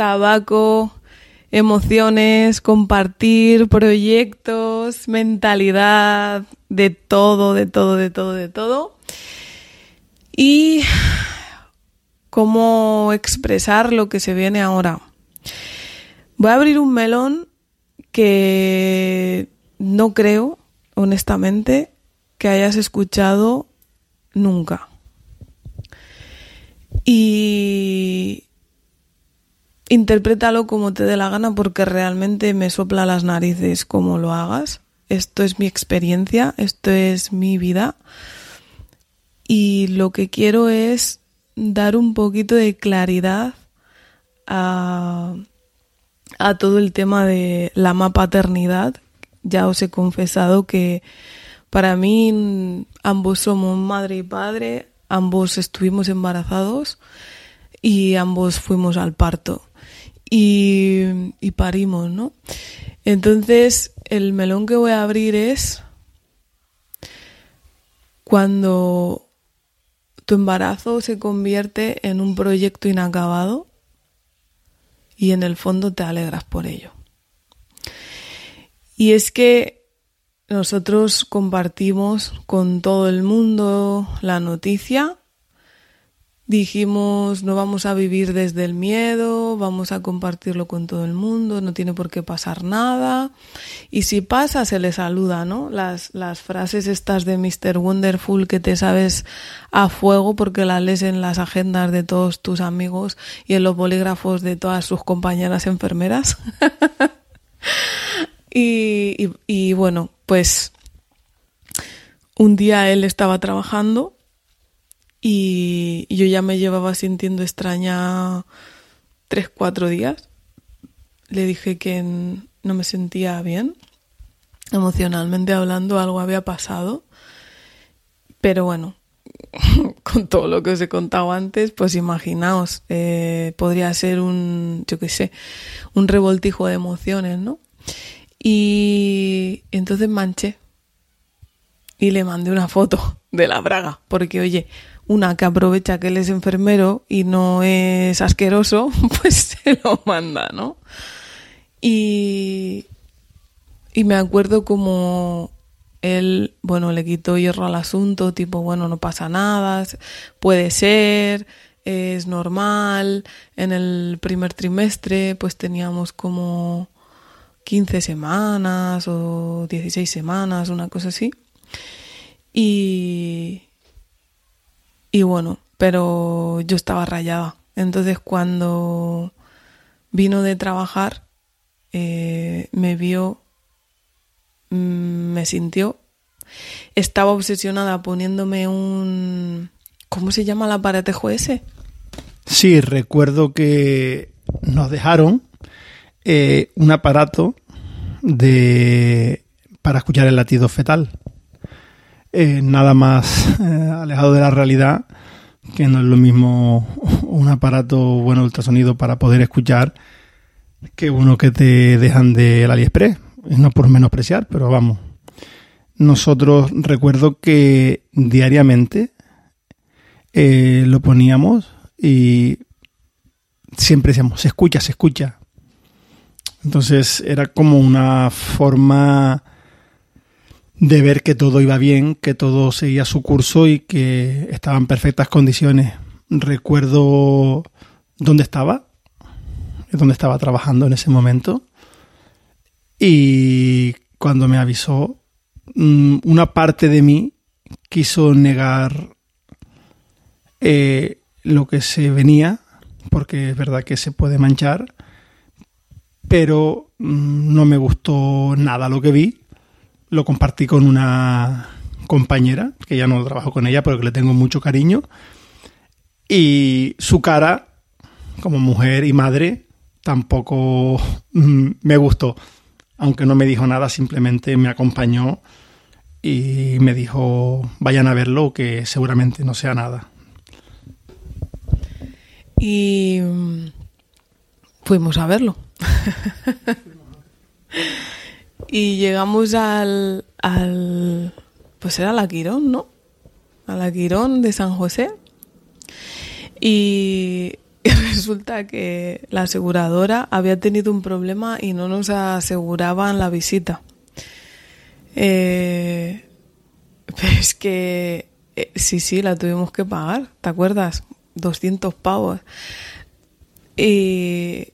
tabaco, emociones, compartir proyectos, mentalidad, de todo, de todo, de todo, de todo. Y cómo expresar lo que se viene ahora. Voy a abrir un melón que no creo, honestamente, que hayas escuchado nunca. Y interprétalo como te dé la gana porque realmente me sopla las narices como lo hagas. Esto es mi experiencia, esto es mi vida. Y lo que quiero es dar un poquito de claridad a, a todo el tema de la paternidad. Ya os he confesado que para mí ambos somos madre y padre, ambos estuvimos embarazados y ambos fuimos al parto y, parimos, ¿no? Entonces, el melón que voy a abrir es cuando tu embarazo se convierte en un proyecto inacabado y en el fondo te alegras por ello. Y es que nosotros compartimos con todo el mundo la noticia dijimos no vamos a vivir desde el miedo, vamos a compartirlo con todo el mundo, no tiene por qué pasar nada. Y si pasa, se le saluda, ¿no? Las, las frases estas de Mr. Wonderful que te sabes a fuego porque las lees en las agendas de todos tus amigos y en los bolígrafos de todas sus compañeras enfermeras. y, y bueno, pues un día él estaba trabajando y yo ya me llevaba sintiendo extraña tres, cuatro días. Le dije que no me sentía bien, emocionalmente hablando, algo había pasado. Pero bueno, con todo lo que os he contado antes, pues imaginaos, eh, podría ser un, yo qué sé, un revoltijo de emociones, ¿no? Y entonces manché y le mandé una foto de la braga, porque oye, una que aprovecha que él es enfermero y no es asqueroso, pues se lo manda, ¿no? Y, y me acuerdo como él, bueno, le quitó hierro al asunto, tipo, bueno, no pasa nada, puede ser, es normal. En el primer trimestre, pues teníamos como 15 semanas o 16 semanas, una cosa así. Y, y bueno, pero yo estaba rayada. Entonces cuando vino de trabajar, eh, me vio, mm, me sintió, estaba obsesionada poniéndome un... ¿Cómo se llama el aparatejo ese? Sí, recuerdo que nos dejaron eh, un aparato de para escuchar el latido fetal. Eh, nada más eh, alejado de la realidad, que no es lo mismo un aparato bueno ultrasonido para poder escuchar que uno que te dejan del AliExpress. No por menospreciar, pero vamos. Nosotros recuerdo que diariamente eh, lo poníamos y siempre decíamos, se escucha, se escucha. Entonces era como una forma de ver que todo iba bien, que todo seguía su curso y que estaba en perfectas condiciones. Recuerdo dónde estaba, dónde estaba trabajando en ese momento. Y cuando me avisó, mm, una parte de mí quiso negar eh, lo que se venía, porque es verdad que se puede manchar, pero mm, no me gustó nada lo que vi lo compartí con una compañera, que ya no trabajo con ella, pero que le tengo mucho cariño. Y su cara, como mujer y madre, tampoco mm, me gustó. Aunque no me dijo nada, simplemente me acompañó y me dijo, vayan a verlo, que seguramente no sea nada. Y mm, fuimos a verlo. y llegamos al, al, pues era la Quirón, ¿no? A la Quirón de San José. Y resulta que la aseguradora había tenido un problema y no nos aseguraban la visita. Eh, es que eh, sí, sí, la tuvimos que pagar, ¿te acuerdas? 200 pavos. Y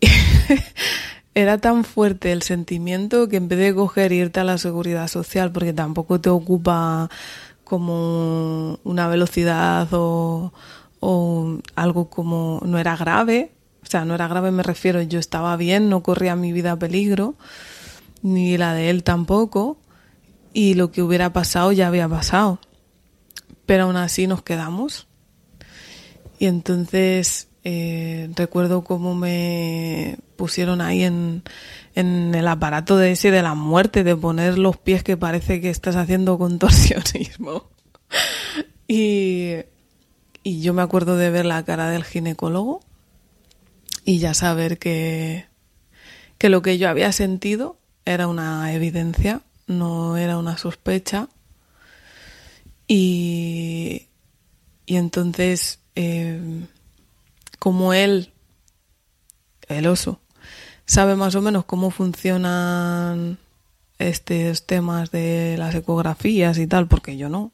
era tan fuerte el sentimiento que en vez de coger e irte a la seguridad social, porque tampoco te ocupa como una velocidad o, o algo como no era grave, o sea, no era grave me refiero, yo estaba bien, no corría mi vida a peligro, ni la de él tampoco, y lo que hubiera pasado ya había pasado. Pero aún así nos quedamos. Y entonces eh, recuerdo cómo me pusieron ahí en, en el aparato de ese de la muerte, de poner los pies que parece que estás haciendo contorsionismo. y, y yo me acuerdo de ver la cara del ginecólogo y ya saber que, que lo que yo había sentido era una evidencia no era una sospecha. Y, y entonces, eh, como él, el oso, sabe más o menos cómo funcionan estos temas de las ecografías y tal, porque yo no,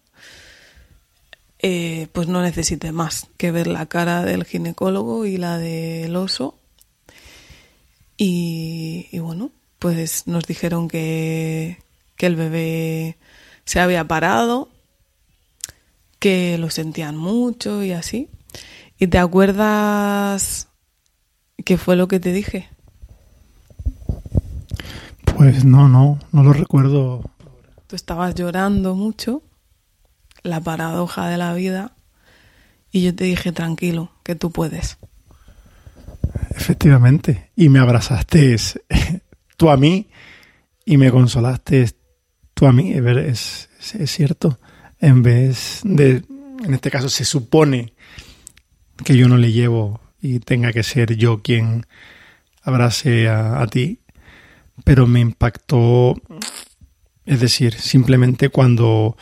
eh, pues no necesite más que ver la cara del ginecólogo y la del oso. Y, y bueno, pues nos dijeron que, que el bebé se había parado, que lo sentían mucho y así. ¿Y te acuerdas qué fue lo que te dije? Pues no, no, no lo recuerdo. Tú estabas llorando mucho, la paradoja de la vida, y yo te dije, tranquilo, que tú puedes. Efectivamente, y me abrazaste tú a mí y me consolaste a mí, es, es, cierto. En vez de, en este caso se supone que yo no le llevo y tenga que ser yo quien abrace a, ti, pero me impactó, es decir, simplemente cuando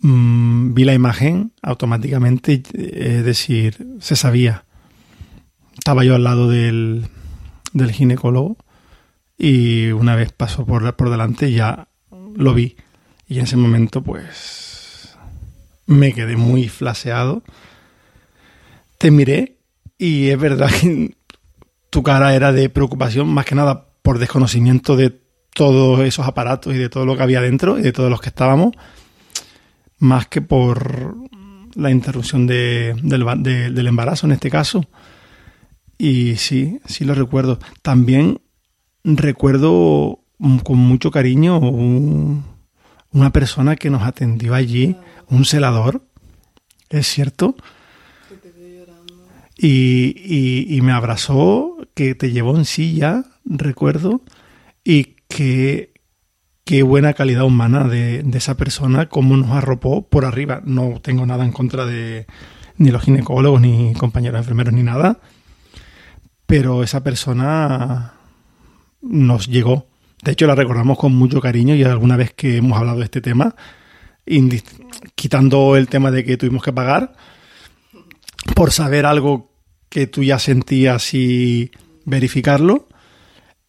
mm, vi la imagen, automáticamente, es decir, se sabía. Estaba yo al lado del, del ginecólogo y una vez pasó por, por delante ya lo vi. Y en ese momento, pues, me quedé muy flaseado. Te miré y es verdad que tu cara era de preocupación, más que nada por desconocimiento de todos esos aparatos y de todo lo que había dentro y de todos los que estábamos, más que por la interrupción de, del, del embarazo en este caso. Y sí, sí lo recuerdo. También recuerdo con mucho cariño una persona que nos atendió allí, un celador, es cierto, y, y, me abrazó, que te llevó en silla, recuerdo, y que qué buena calidad humana de, de, esa persona, cómo nos arropó por arriba. No tengo nada en contra de ni los ginecólogos, ni compañeros enfermeros, ni nada, pero esa persona nos llegó de hecho, la recordamos con mucho cariño y alguna vez que hemos hablado de este tema, quitando el tema de que tuvimos que pagar, por saber algo que tú ya sentías y verificarlo,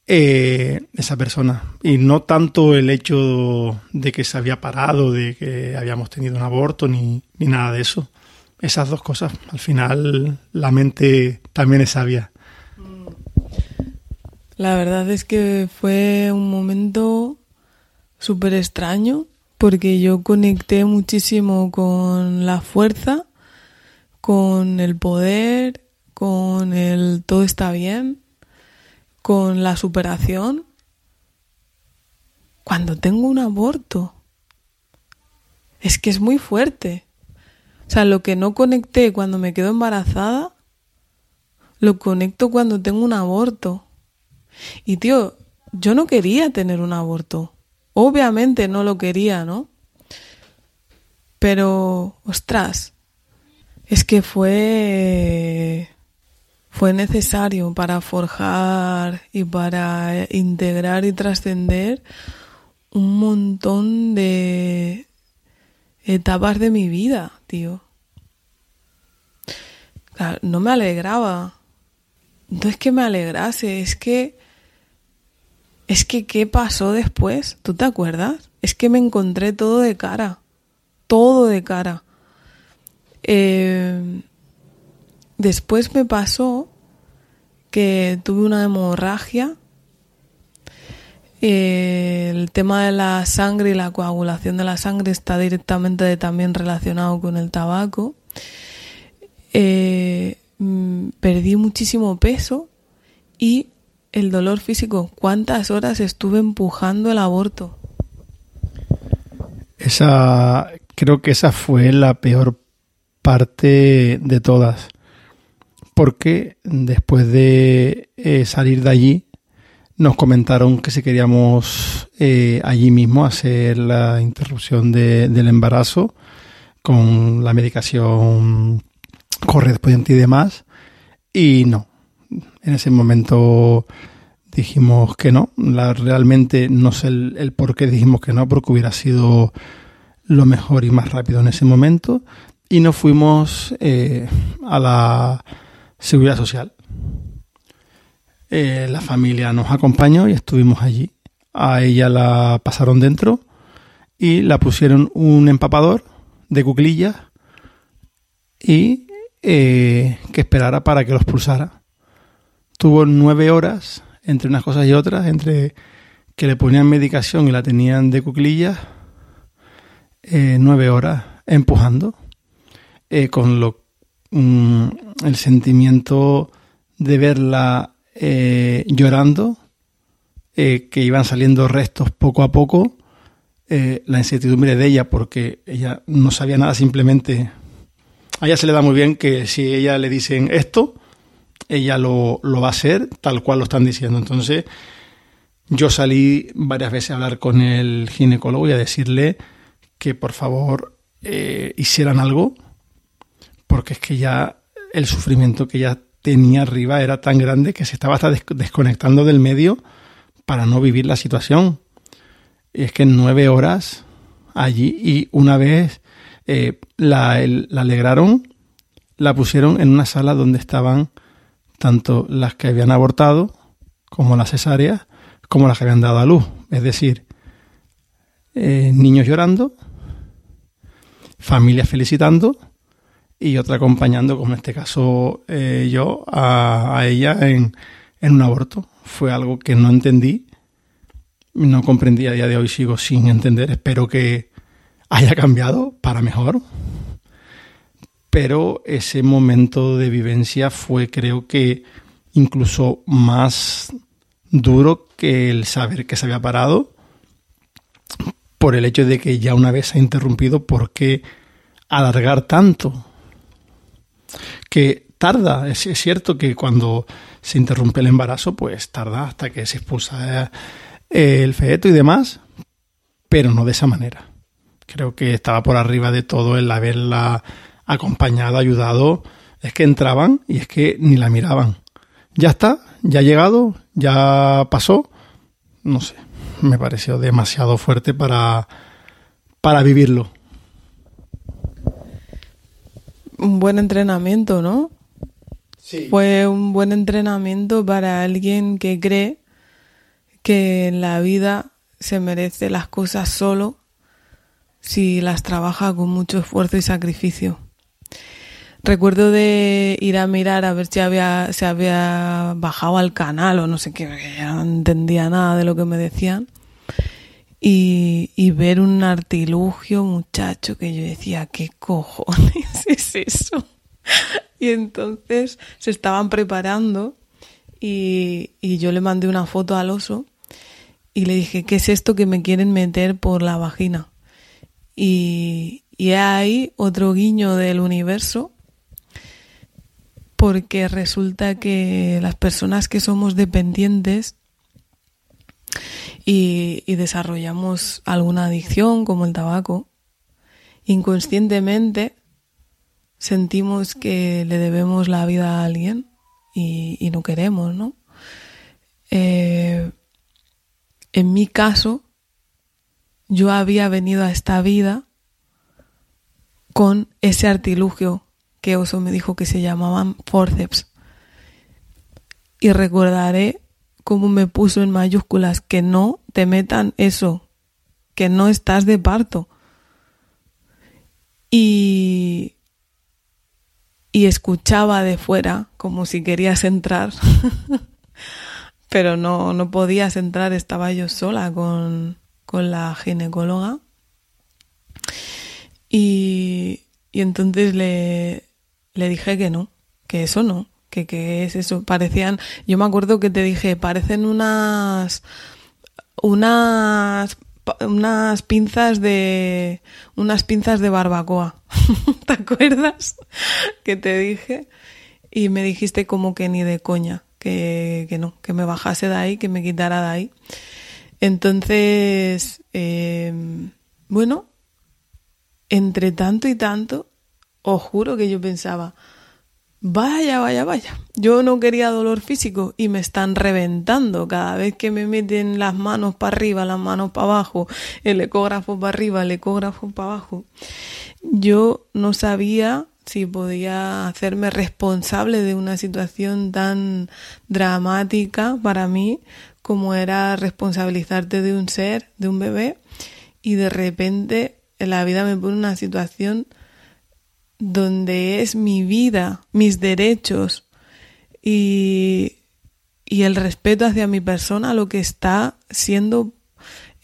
eh, esa persona. Y no tanto el hecho de que se había parado, de que habíamos tenido un aborto, ni, ni nada de eso. Esas dos cosas. Al final, la mente también es sabia. La verdad es que fue un momento súper extraño porque yo conecté muchísimo con la fuerza, con el poder, con el todo está bien, con la superación. Cuando tengo un aborto, es que es muy fuerte. O sea, lo que no conecté cuando me quedo embarazada, lo conecto cuando tengo un aborto. Y tío, yo no quería tener un aborto. Obviamente no lo quería, ¿no? Pero, ostras, es que fue fue necesario para forjar y para integrar y trascender un montón de etapas de mi vida, tío. no me alegraba. No es que me alegrase, es que... Es que, ¿qué pasó después? ¿Tú te acuerdas? Es que me encontré todo de cara. Todo de cara. Eh, después me pasó que tuve una hemorragia. Eh, el tema de la sangre y la coagulación de la sangre está directamente también relacionado con el tabaco. Eh, mm, perdí muchísimo peso y el dolor físico. ¿Cuántas horas estuve empujando el aborto? Esa, creo que esa fue la peor parte de todas. Porque después de eh, salir de allí, nos comentaron que si queríamos eh, allí mismo hacer la interrupción del embarazo con la medicación correspondiente y demás. Y no, en ese momento dijimos que no. La, realmente no sé el, por qué dijimos que no, porque hubiera sido lo mejor y más rápido en ese momento. Y nos fuimos eh, a la seguridad social. Eh, la familia nos acompañó y estuvimos allí. A ella la pasaron dentro y la pusieron un empapador de cuclillas y eh, que esperara para que los pulsara tuvo nueve horas entre unas cosas y otras, entre que le ponían medicación y la tenían de cuclillas, nueve horas empujando, eh, con lo, mm, el sentimiento de verla eh, llorando, que iban saliendo restos poco a poco, la incertidumbre de ella, porque ella no sabía nada, simplemente a ella se le da muy bien que si ella le dicen esto, ella lo, va a hacer tal cual lo están diciendo. Entonces, yo salí varias veces a hablar con el ginecólogo y a decirle que por favor eh, hicieran algo, porque es que ya el sufrimiento que ya tenía arriba era tan grande que se estaba hasta desconectando del medio para no vivir la situación. Y es que en nueve horas allí y una vez eh, la, alegraron, la pusieron en una sala donde estaban tanto las que habían abortado como las cesáreas, como las que habían dado a luz. Es decir, eh, niños llorando, familias felicitando y otra acompañando, como en este caso eh, yo, a, ella en, en, un aborto. Fue algo que no entendí, no comprendí a día de hoy, sigo sin entender. Espero que haya cambiado para mejor pero ese momento de vivencia fue creo que incluso más duro que el saber que se había parado por el hecho de que ya una vez se ha interrumpido, ¿por qué alargar tanto? Que tarda, es, cierto que cuando se interrumpe el embarazo, pues tarda hasta que se expulsa eh, el feto y demás, pero no de esa manera. Creo que estaba por arriba de todo el haberla acompañado, ayudado, es que entraban y es que ni la miraban. Ya está, ya ha llegado, ya pasó. No sé, me pareció demasiado fuerte para, para vivirlo. Un buen entrenamiento, ¿no? Sí. Fue un buen entrenamiento para alguien que cree que en la vida se merece las cosas solo si las trabaja con mucho esfuerzo y sacrificio. Recuerdo de ir a mirar a ver si había, se había bajado al canal o no sé qué, no entendía nada de lo que me decían. Y, y, ver un artilugio, muchacho, que yo decía, ¿qué cojones es eso? Y entonces se estaban preparando y, y yo le mandé una foto al oso y le dije, ¿qué es esto que me quieren meter por la vagina? Y, y ahí otro guiño del universo porque resulta que las personas que somos dependientes y, desarrollamos alguna adicción como el tabaco, inconscientemente sentimos que le debemos la vida a alguien y, no queremos, ¿no? Eh, en mi caso, yo había venido a esta vida con ese artilugio que Oso me dijo que se llamaban forceps. Y recordaré cómo me puso en mayúsculas que no te metan eso, que no estás de parto. Y, y escuchaba de fuera como si querías entrar, pero no, no podías entrar, estaba yo sola con, con la ginecóloga. Y, y entonces le, le dije que no, que eso no, que, es eso. Parecían, yo me acuerdo que te dije, parecen unas, unas, unas pinzas de, unas pinzas de barbacoa. ¿Te acuerdas? que te dije. Y me dijiste como que ni de coña, que, que no, que me bajase de ahí, que me quitara de ahí. Entonces, eh, bueno, entre tanto y tanto, os juro que yo pensaba, vaya, vaya, vaya, yo no quería dolor físico y me están reventando cada vez que me meten las manos para arriba, las manos para abajo, el ecógrafo para arriba, el ecógrafo para abajo. Yo no sabía si podía hacerme responsable de una situación tan dramática para mí como era responsabilizarte de un ser, de un bebé, y de repente en la vida me pone una situación donde es mi vida, mis derechos y, y el respeto hacia mi persona lo que está siendo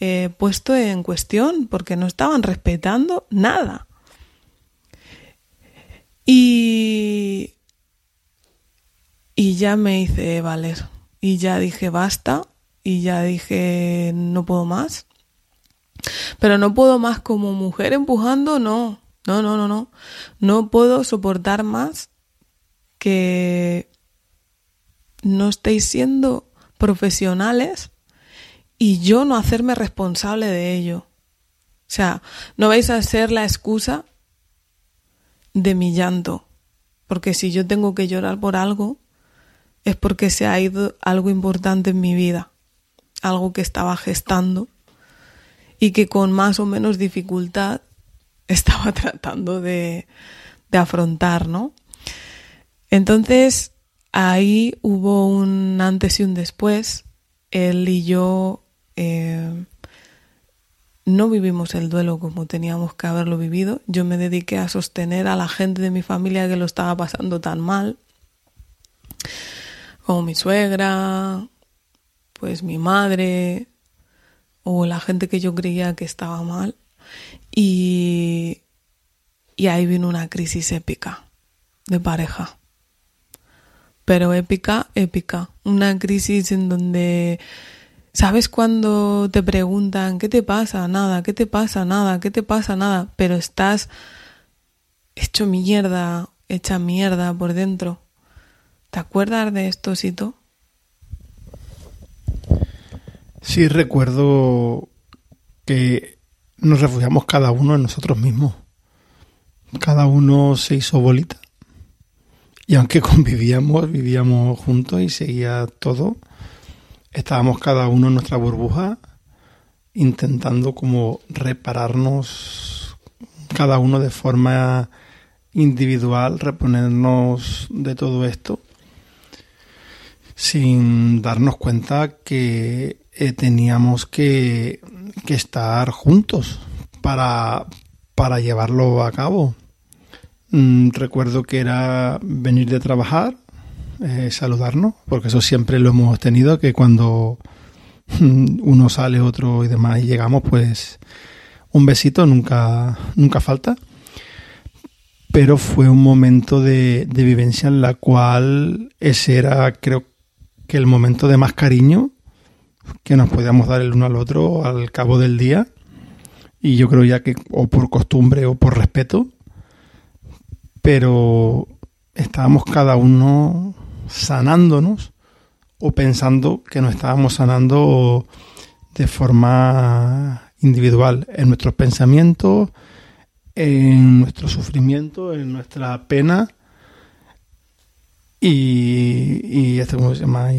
eh, puesto en cuestión, porque no estaban respetando nada. Y, y ya me hice valer. Y ya dije basta. Y ya dije no puedo más. Pero no puedo más como mujer empujando, no. No, no, no, no. No puedo soportar más que no estéis siendo profesionales y yo no hacerme responsable de ello. O sea, no vais a ser la excusa de mi llanto. Porque si yo tengo que llorar por algo, es porque se ha ido algo importante en mi vida. Algo que estaba gestando y que con más o menos dificultad estaba tratando de, afrontar, ¿no? Entonces, ahí hubo un antes y un después. Él y yo eh, no vivimos el duelo como teníamos que haberlo vivido. Yo me dediqué a sostener a la gente de mi familia que lo estaba pasando tan mal, como mi suegra, pues mi madre, o la gente que yo creía que estaba mal. Y, y ahí vino una crisis épica de pareja. Pero épica, épica. Una crisis en donde, ¿sabes cuando te preguntan, ¿qué te pasa? Nada, ¿qué te pasa? Nada, ¿qué te pasa? Nada. Pero estás hecho mierda, hecha mierda por dentro. ¿Te acuerdas de esto, Sito? Sí, recuerdo que nos refugiamos cada uno en nosotros mismos. Cada uno se hizo bolita. Y aunque convivíamos, vivíamos juntos y seguía todo, estábamos cada uno en nuestra burbuja intentando como repararnos cada uno de forma individual, reponernos de todo esto, sin darnos cuenta que eh, teníamos que, estar juntos para, para llevarlo a cabo. Mm, recuerdo que era venir de trabajar, eh, saludarnos, porque eso siempre lo hemos tenido, que cuando mm, uno sale, otro y demás, y llegamos, pues un besito nunca, nunca falta. Pero fue un momento de, de vivencia en la cual ese era, creo que el momento de más cariño que nos podíamos dar el uno al otro al cabo del día. Y yo creo ya que o por costumbre o por respeto, pero estábamos cada uno sanándonos o pensando que nos estábamos sanando de forma individual en nuestros pensamientos, en nuestro sufrimiento, en nuestra pena y, y este, ¿cómo se llama?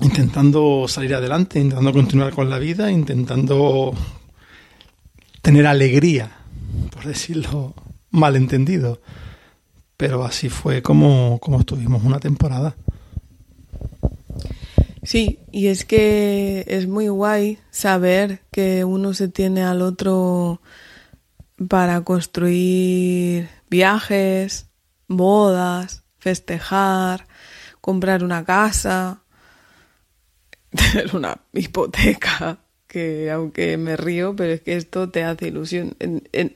Intentando salir adelante, intentando continuar con la vida, intentando tener alegría, por decirlo malentendido. Pero así fue como, como estuvimos una temporada. Sí, y es que es muy guay saber que uno se tiene al otro para construir viajes, bodas, festejar, comprar una casa, tener una hipoteca, que aunque me río, pero es que esto te hace ilusión.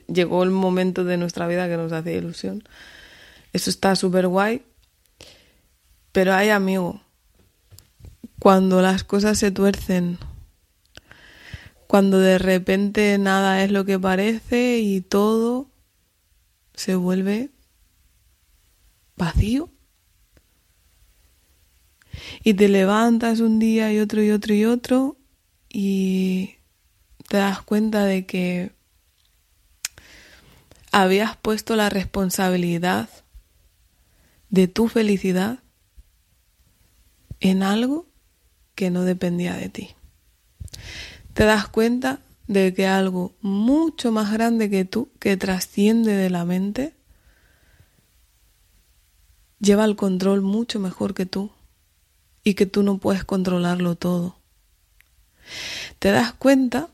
llegó el momento de nuestra vida que nos hace ilusión. Eso está súper guay, pero hay amigo, cuando las cosas se tuercen, cuando de repente nada es lo que parece y todo se vuelve vacío. Y te levantas un día y otro y otro y otro y te das cuenta de que habías puesto la responsabilidad de tu felicidad en algo que no dependía de ti. Te das cuenta de que algo mucho más grande que tú, que trasciende de la mente, lleva el control mucho mejor que tú y que tú no puedes controlarlo todo. Te das cuenta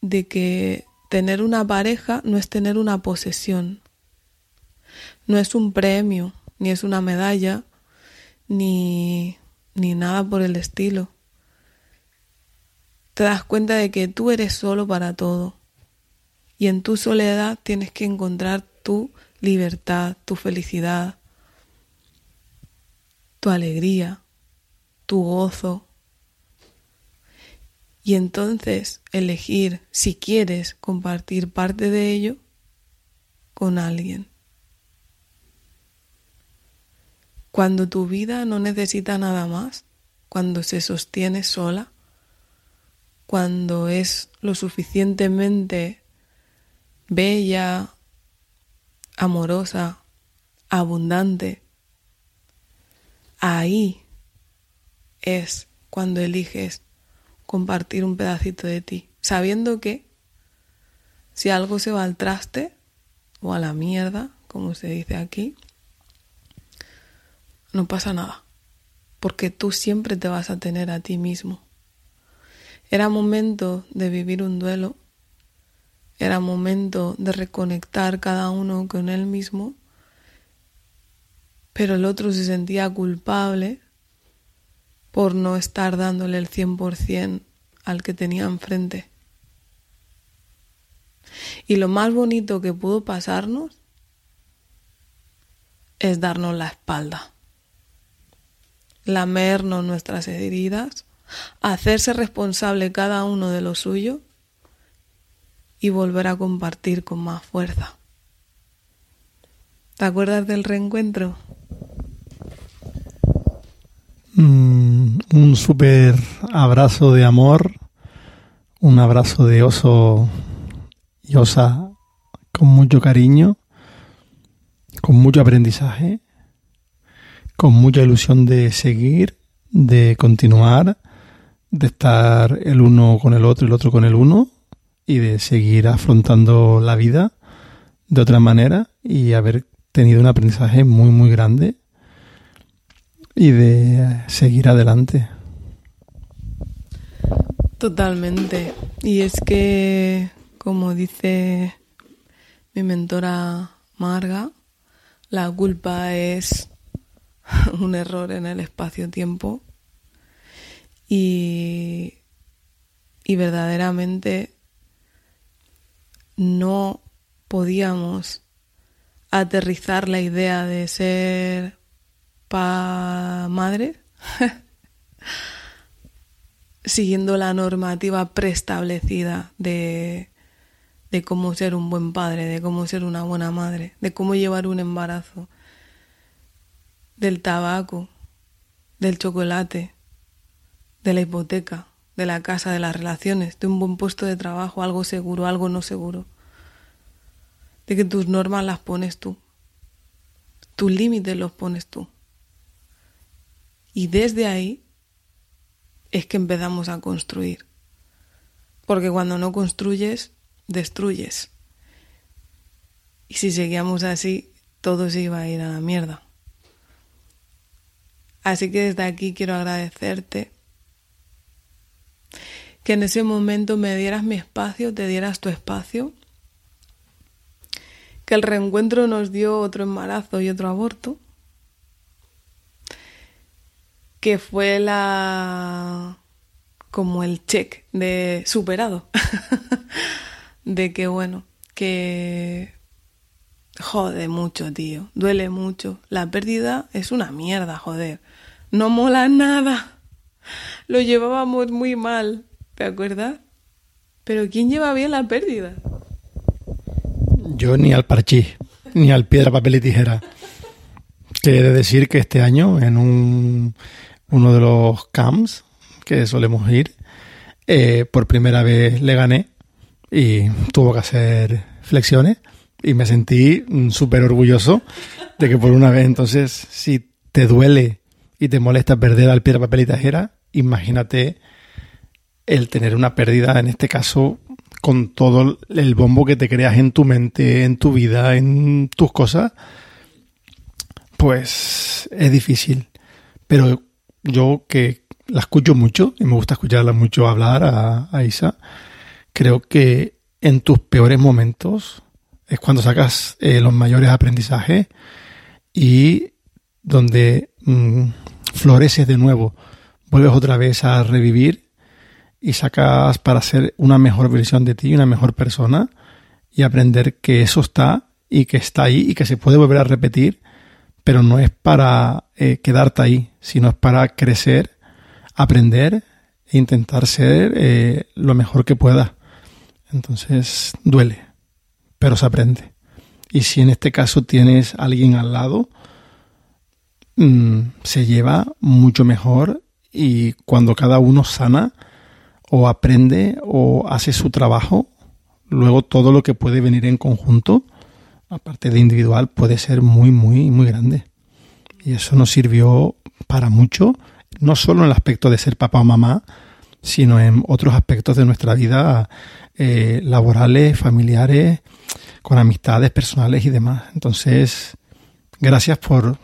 de que tener una pareja no es tener una posesión, no es un premio, ni es una medalla, ni, ni nada por el estilo. Te das cuenta de que tú eres solo para todo y en tu soledad tienes que encontrar tu libertad, tu felicidad, tu alegría, tu gozo. Y entonces elegir si quieres compartir parte de ello con alguien. Cuando tu vida no necesita nada más, cuando se sostiene sola, cuando es lo suficientemente bella, amorosa, abundante, ahí es cuando eliges compartir un pedacito de ti, sabiendo que si algo se va al traste o a la mierda, como se dice aquí, no pasa nada, porque tú siempre te vas a tener a ti mismo. Era momento de vivir un duelo, era momento de reconectar cada uno con él mismo, pero el otro se sentía culpable por no estar dándole el 100% al que tenía enfrente. Y lo más bonito que pudo pasarnos es darnos la espalda lamernos nuestras heridas, hacerse responsable cada uno de lo suyo y volver a compartir con más fuerza. ¿Te acuerdas del reencuentro? Mm, un súper abrazo de amor, un abrazo de oso y osa con mucho cariño, con mucho aprendizaje con mucha ilusión de seguir, de continuar, de estar el uno con el otro y el otro con el uno y de seguir afrontando la vida de otra manera y haber tenido un aprendizaje muy muy grande y de seguir adelante. Totalmente. Y es que, como dice mi mentora Marga, la culpa es un error en el espacio-tiempo y, y verdaderamente no podíamos aterrizar la idea de ser pa madre siguiendo la normativa preestablecida de, de cómo ser un buen padre, de cómo ser una buena madre, de cómo llevar un embarazo del tabaco, del chocolate, de la hipoteca, de la casa, de las relaciones, de un buen puesto de trabajo, algo seguro, algo no seguro. De que tus normas las pones tú. Tus límites los pones tú. Y desde ahí es que empezamos a construir. Porque cuando no construyes, destruyes. Y si seguíamos así, todo se iba a ir a la mierda. Así que desde aquí quiero agradecerte que en ese momento me dieras mi espacio, te dieras tu espacio, que el reencuentro nos dio otro embarazo y otro aborto, que fue la como el check de superado, de que bueno, que jode mucho, tío, duele mucho, la pérdida es una mierda, joder, no mola nada, lo llevábamos muy mal, ¿te acuerdas? Pero ¿quién lleva bien la pérdida? Yo ni al parchís, ni al piedra, papel y tijera. Que decir que este año, en un, uno de los camps que solemos ir, eh, por primera vez le gané y tuvo que hacer flexiones y me sentí mm, súper orgulloso de que por una vez entonces si te duele y te molesta perder al piedra, papel y tijera, imagínate el tener una pérdida, en este caso, con todo el bombo que te creas en tu mente, en tu vida, en tus cosas, pues es difícil. Pero yo que la escucho mucho y me gusta escucharla mucho hablar a, Isa, creo que en tus peores momentos es cuando sacas eh, los mayores aprendizajes y donde mm, floreces de nuevo, vuelves otra vez a revivir y sacas para ser una mejor versión de ti, una mejor persona y aprender que eso está y que está ahí y que se puede volver a repetir, pero no es para eh, quedarte ahí, sino es para crecer, aprender e intentar ser eh, lo mejor que pueda. Entonces duele, pero se aprende. Y si en este caso tienes a alguien al lado, mm, se lleva mucho mejor y cuando cada uno sana, o aprende o hace su trabajo, luego todo lo que puede venir en conjunto, aparte de individual, puede ser muy, muy, muy grande. Y eso nos sirvió para mucho, no solo en el aspecto de ser papá o mamá, sino en otros aspectos de nuestra vida eh, laborales, familiares, con amistades personales y demás. Entonces, gracias por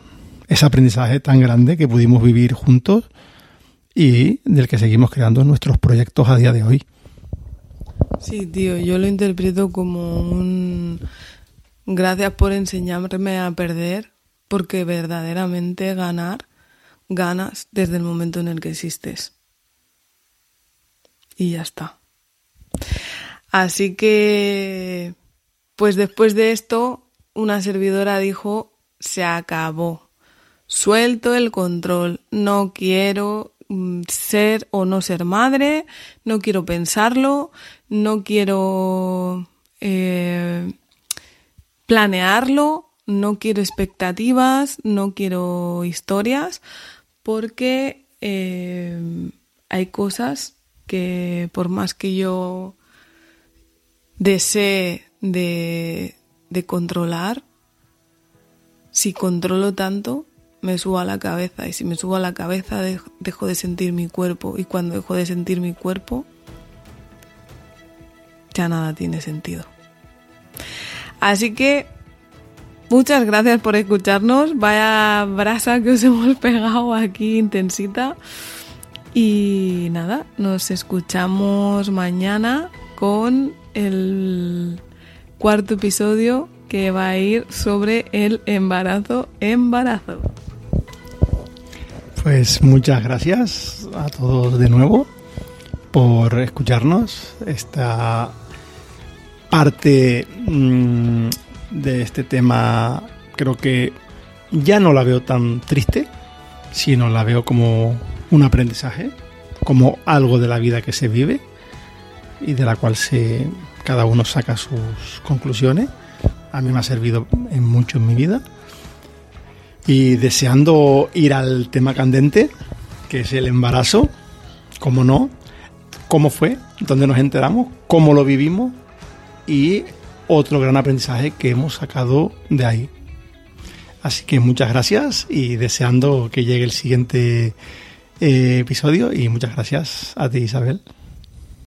ese aprendizaje tan grande que pudimos vivir juntos y del que seguimos creando nuestros proyectos a día de hoy. Sí, tío, yo lo interpreto como un gracias por enseñarme a perder, porque verdaderamente ganar ganas desde el momento en el que existes. Y ya está. Así que, pues después de esto, una servidora dijo, se acabó. Suelto el control. No quiero Mm, ser o no ser madre, no quiero pensarlo, no quiero eh, planearlo, no quiero expectativas, no quiero historias, porque eh, hay cosas que por más que yo desee de, de controlar, si controlo tanto, me subo a la cabeza y si me subo a la cabeza dejo de sentir mi cuerpo y cuando dejo de sentir mi cuerpo ya nada tiene sentido. Así que muchas gracias por escucharnos, vaya brasa que os hemos pegado aquí intensita y nada, nos escuchamos mañana con el cuarto episodio que va a ir sobre el embarazo embarazo. Pues muchas gracias a todos de nuevo por escucharnos. Esta parte mm, de este tema creo que ya no la veo tan triste, sino la veo como un aprendizaje, como algo de la vida que se vive y de la cual se, cada uno saca sus conclusiones. A mí me ha servido en mucho en mi vida. Y deseando ir al tema candente, que es el embarazo, cómo no, cómo fue, dónde nos enteramos, cómo lo vivimos y otro gran aprendizaje que hemos sacado de ahí. Así que muchas gracias y deseando que llegue el siguiente eh, episodio y muchas gracias a ti Isabel.